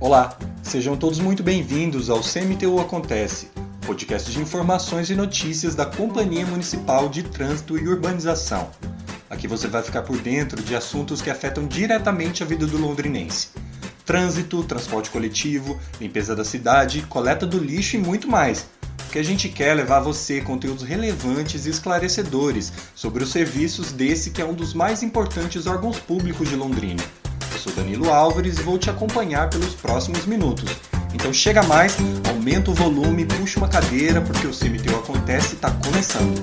Olá, sejam todos muito bem-vindos ao CMTU Acontece, podcast de informações e notícias da Companhia Municipal de Trânsito e Urbanização. Aqui você vai ficar por dentro de assuntos que afetam diretamente a vida do londrinense. Trânsito, transporte coletivo, limpeza da cidade, coleta do lixo e muito mais. O que a gente quer é levar a você conteúdos relevantes e esclarecedores sobre os serviços desse que é um dos mais importantes órgãos públicos de Londrina sou Danilo Álvares e vou te acompanhar pelos próximos minutos. Então chega mais, aumenta o volume, puxa uma cadeira, porque o CMTU Acontece está começando.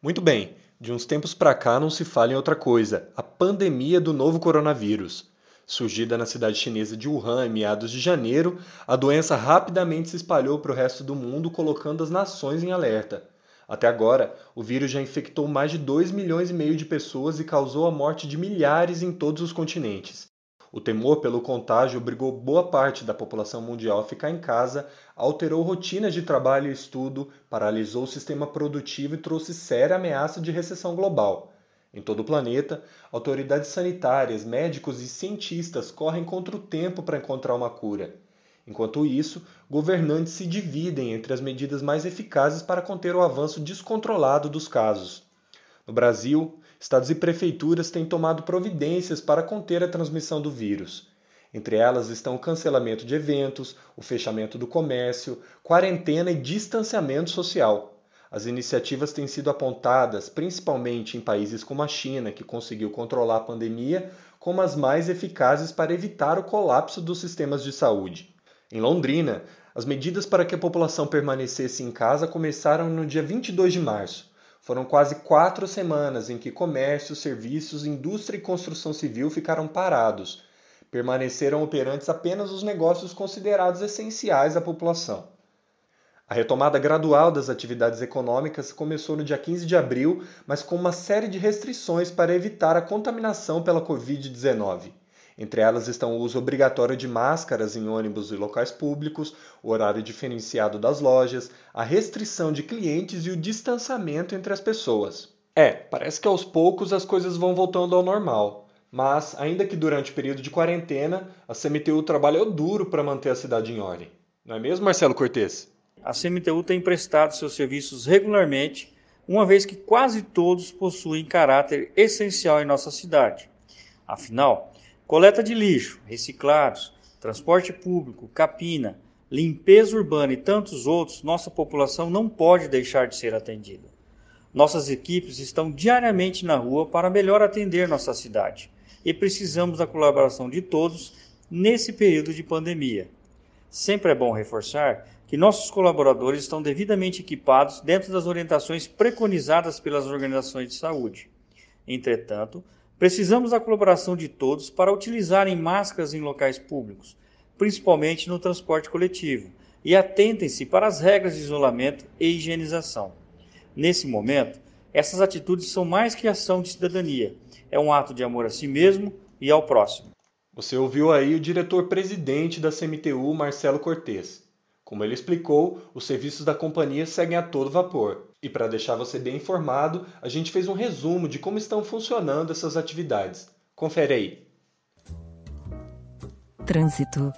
Muito bem, de uns tempos para cá não se fala em outra coisa, a pandemia do novo coronavírus. Surgida na cidade chinesa de Wuhan em meados de janeiro, a doença rapidamente se espalhou para o resto do mundo, colocando as nações em alerta. Até agora, o vírus já infectou mais de 2 milhões e meio de pessoas e causou a morte de milhares em todos os continentes. O temor pelo contágio obrigou boa parte da população mundial a ficar em casa, alterou rotinas de trabalho e estudo, paralisou o sistema produtivo e trouxe séria ameaça de recessão global. Em todo o planeta, autoridades sanitárias, médicos e cientistas correm contra o tempo para encontrar uma cura. Enquanto isso, governantes se dividem entre as medidas mais eficazes para conter o avanço descontrolado dos casos. No Brasil, estados e prefeituras têm tomado providências para conter a transmissão do vírus. Entre elas estão o cancelamento de eventos, o fechamento do comércio, quarentena e distanciamento social. As iniciativas têm sido apontadas, principalmente em países como a China, que conseguiu controlar a pandemia, como as mais eficazes para evitar o colapso dos sistemas de saúde. Em Londrina, as medidas para que a população permanecesse em casa começaram no dia 22 de março. Foram quase quatro semanas em que comércio, serviços, indústria e construção civil ficaram parados. Permaneceram operantes apenas os negócios considerados essenciais à população. A retomada gradual das atividades econômicas começou no dia 15 de abril, mas com uma série de restrições para evitar a contaminação pela Covid-19. Entre elas estão o uso obrigatório de máscaras em ônibus e locais públicos, o horário diferenciado das lojas, a restrição de clientes e o distanciamento entre as pessoas. É, parece que aos poucos as coisas vão voltando ao normal. Mas, ainda que durante o período de quarentena, a CMTU trabalhou duro para manter a cidade em ordem. Não é mesmo, Marcelo Cortes? A CMTU tem prestado seus serviços regularmente, uma vez que quase todos possuem caráter essencial em nossa cidade. Afinal, Coleta de lixo, reciclados, transporte público, capina, limpeza urbana e tantos outros, nossa população não pode deixar de ser atendida. Nossas equipes estão diariamente na rua para melhor atender nossa cidade e precisamos da colaboração de todos nesse período de pandemia. Sempre é bom reforçar que nossos colaboradores estão devidamente equipados dentro das orientações preconizadas pelas organizações de saúde. Entretanto, Precisamos da colaboração de todos para utilizarem máscaras em locais públicos, principalmente no transporte coletivo, e atentem-se para as regras de isolamento e higienização. Nesse momento, essas atitudes são mais que ação de cidadania, é um ato de amor a si mesmo e ao próximo. Você ouviu aí o diretor-presidente da CMTU, Marcelo Cortes. Como ele explicou, os serviços da companhia seguem a todo vapor. E para deixar você bem informado, a gente fez um resumo de como estão funcionando essas atividades. Confere aí. Trânsito.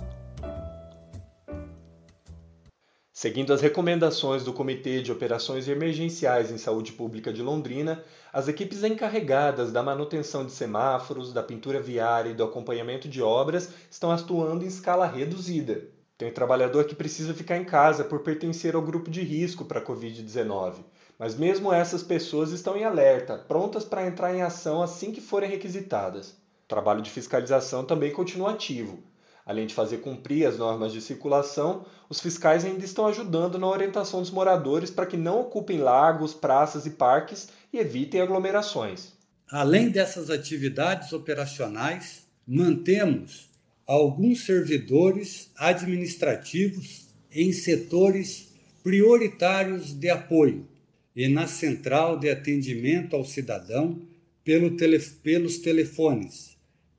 Seguindo as recomendações do Comitê de Operações Emergenciais em Saúde Pública de Londrina, as equipes encarregadas da manutenção de semáforos, da pintura viária e do acompanhamento de obras estão atuando em escala reduzida. Tem trabalhador que precisa ficar em casa por pertencer ao grupo de risco para a Covid-19. Mas mesmo essas pessoas estão em alerta, prontas para entrar em ação assim que forem requisitadas. O trabalho de fiscalização também continua ativo. Além de fazer cumprir as normas de circulação, os fiscais ainda estão ajudando na orientação dos moradores para que não ocupem lagos, praças e parques e evitem aglomerações. Além dessas atividades operacionais, mantemos alguns servidores administrativos em setores prioritários de apoio e na central de atendimento ao cidadão pelo tele, pelos telefones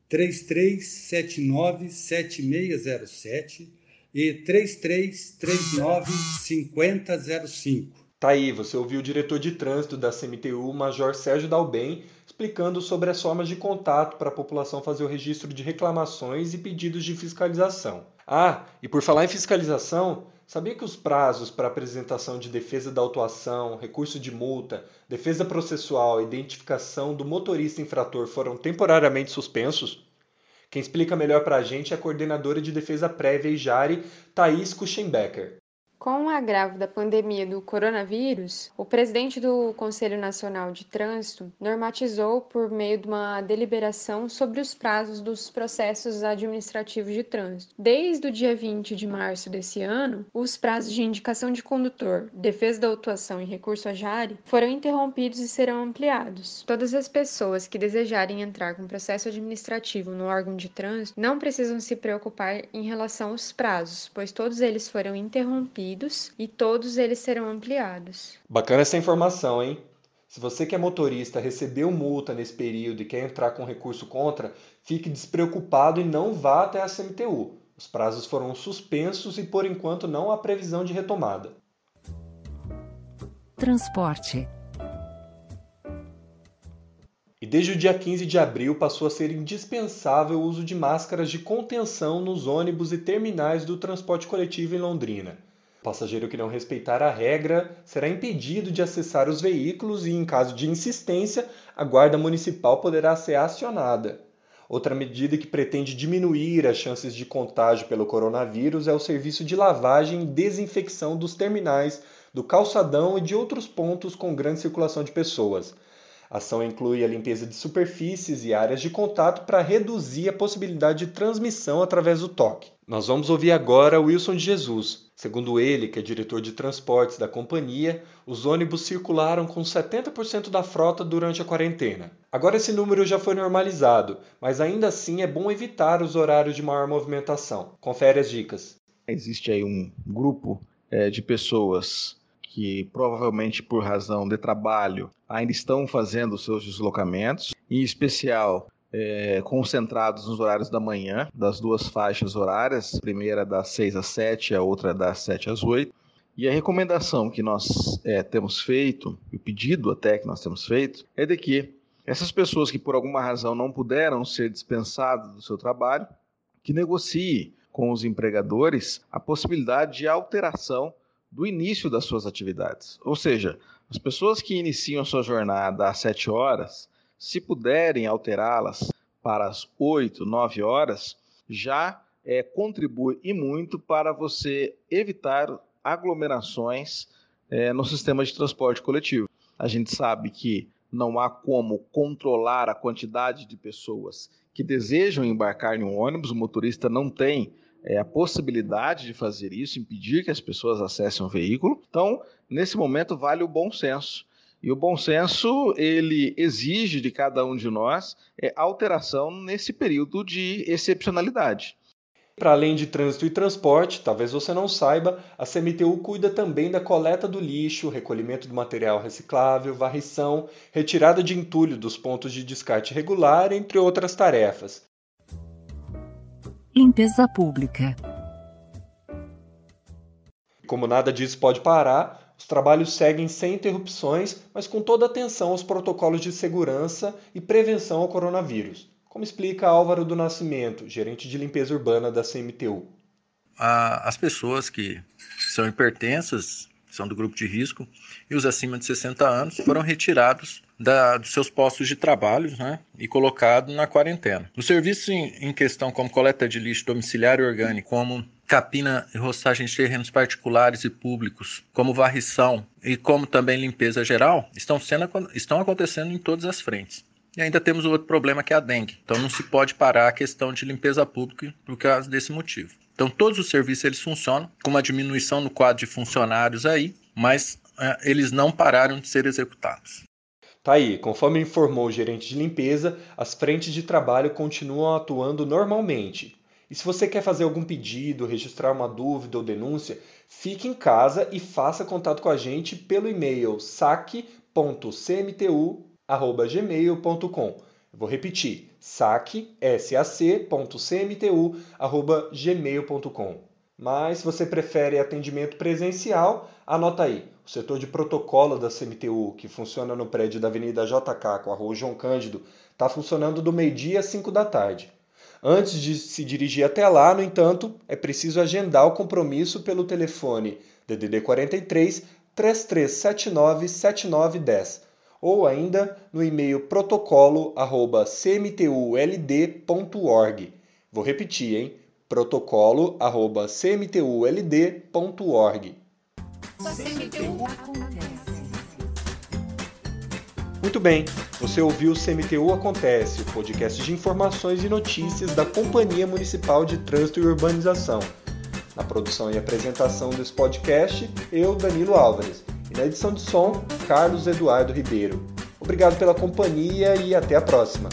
3379-7607 e 3339-5005. Tá aí, você ouviu o diretor de trânsito da CMTU, Major Sérgio Dalben, explicando sobre as formas de contato para a população fazer o registro de reclamações e pedidos de fiscalização. Ah, e por falar em fiscalização, sabia que os prazos para apresentação de defesa da autuação, recurso de multa, defesa processual e identificação do motorista infrator foram temporariamente suspensos? Quem explica melhor para a gente é a coordenadora de defesa prévia e Jari, Thaís Kuchenbecker. Com o agravo da pandemia do coronavírus, o presidente do Conselho Nacional de Trânsito normatizou, por meio de uma deliberação, sobre os prazos dos processos administrativos de trânsito. Desde o dia 20 de março desse ano, os prazos de indicação de condutor, defesa da autuação e recurso a jari foram interrompidos e serão ampliados. Todas as pessoas que desejarem entrar com processo administrativo no órgão de trânsito não precisam se preocupar em relação aos prazos, pois todos eles foram interrompidos e todos eles serão ampliados. Bacana essa informação, hein? Se você que é motorista recebeu multa nesse período e quer entrar com recurso contra, fique despreocupado e não vá até a CMTU. Os prazos foram suspensos e por enquanto não há previsão de retomada. Transporte. E desde o dia 15 de abril passou a ser indispensável o uso de máscaras de contenção nos ônibus e terminais do transporte coletivo em Londrina passageiro que não respeitar a regra será impedido de acessar os veículos e, em caso de insistência, a Guarda Municipal poderá ser acionada. Outra medida que pretende diminuir as chances de contágio pelo coronavírus é o serviço de lavagem e desinfecção dos terminais, do calçadão e de outros pontos com grande circulação de pessoas. A ação inclui a limpeza de superfícies e áreas de contato para reduzir a possibilidade de transmissão através do toque. Nós vamos ouvir agora Wilson de Jesus. Segundo ele, que é diretor de transportes da companhia, os ônibus circularam com 70% da frota durante a quarentena. Agora esse número já foi normalizado, mas ainda assim é bom evitar os horários de maior movimentação. Confere as dicas. Existe aí um grupo é, de pessoas que provavelmente por razão de trabalho ainda estão fazendo seus deslocamentos, em especial é, concentrados nos horários da manhã, das duas faixas horárias, a primeira das 6 às 7, a outra das 7 às 8. E a recomendação que nós é, temos feito, o pedido até que nós temos feito, é de que essas pessoas que por alguma razão não puderam ser dispensadas do seu trabalho, que negocie com os empregadores a possibilidade de alteração do início das suas atividades. Ou seja, as pessoas que iniciam a sua jornada às 7 horas, se puderem alterá-las para as 8, 9 horas, já é, contribui e muito para você evitar aglomerações é, no sistema de transporte coletivo. A gente sabe que não há como controlar a quantidade de pessoas que desejam embarcar em um ônibus, o motorista não tem é, a possibilidade de fazer isso, impedir que as pessoas acessem o veículo. Então, nesse momento, vale o bom senso. E o bom senso, ele exige de cada um de nós é, alteração nesse período de excepcionalidade. Para além de trânsito e transporte, talvez você não saiba, a CMTU cuida também da coleta do lixo, recolhimento do material reciclável, varrição, retirada de entulho dos pontos de descarte regular, entre outras tarefas. Limpeza pública. Como nada disso pode parar, os trabalhos seguem sem interrupções, mas com toda atenção aos protocolos de segurança e prevenção ao coronavírus, como explica Álvaro do Nascimento, gerente de limpeza urbana da CMTU. As pessoas que são hipertensas, são do grupo de risco, e os acima de 60 anos foram retirados da, dos seus postos de trabalho né, e colocados na quarentena. Os serviços em, em questão, como coleta de lixo domiciliar orgânico, como capina e roçagem de terrenos particulares e públicos, como varrição e como também limpeza geral, estão, sendo, estão acontecendo em todas as frentes. E ainda temos outro problema que é a dengue. Então não se pode parar a questão de limpeza pública por causa desse motivo. Então todos os serviços eles funcionam com uma diminuição no quadro de funcionários aí, mas é, eles não pararam de ser executados. Tá aí, conforme informou o gerente de limpeza, as frentes de trabalho continuam atuando normalmente. E se você quer fazer algum pedido, registrar uma dúvida ou denúncia, fique em casa e faça contato com a gente pelo e-mail saque.cmtu@gmail.com. Vou repetir: saque, sac.cmtu@gmail.com. Mas se você prefere atendimento presencial, anota aí. O setor de protocolo da CMTU, que funciona no prédio da Avenida JK com a Rua João Cândido, está funcionando do meio-dia às 5 da tarde. Antes de se dirigir até lá, no entanto, é preciso agendar o compromisso pelo telefone DDD 43 3379 7910 ou ainda no e-mail protocolo@cmtuld.org. Vou repetir, hein? protocolo@cmtuld.org. Muito bem, você ouviu o CMTU Acontece, o podcast de informações e notícias da Companhia Municipal de Trânsito e Urbanização. Na produção e apresentação desse podcast, eu, Danilo Álvares, na edição de som, Carlos Eduardo Ribeiro. Obrigado pela companhia e até a próxima.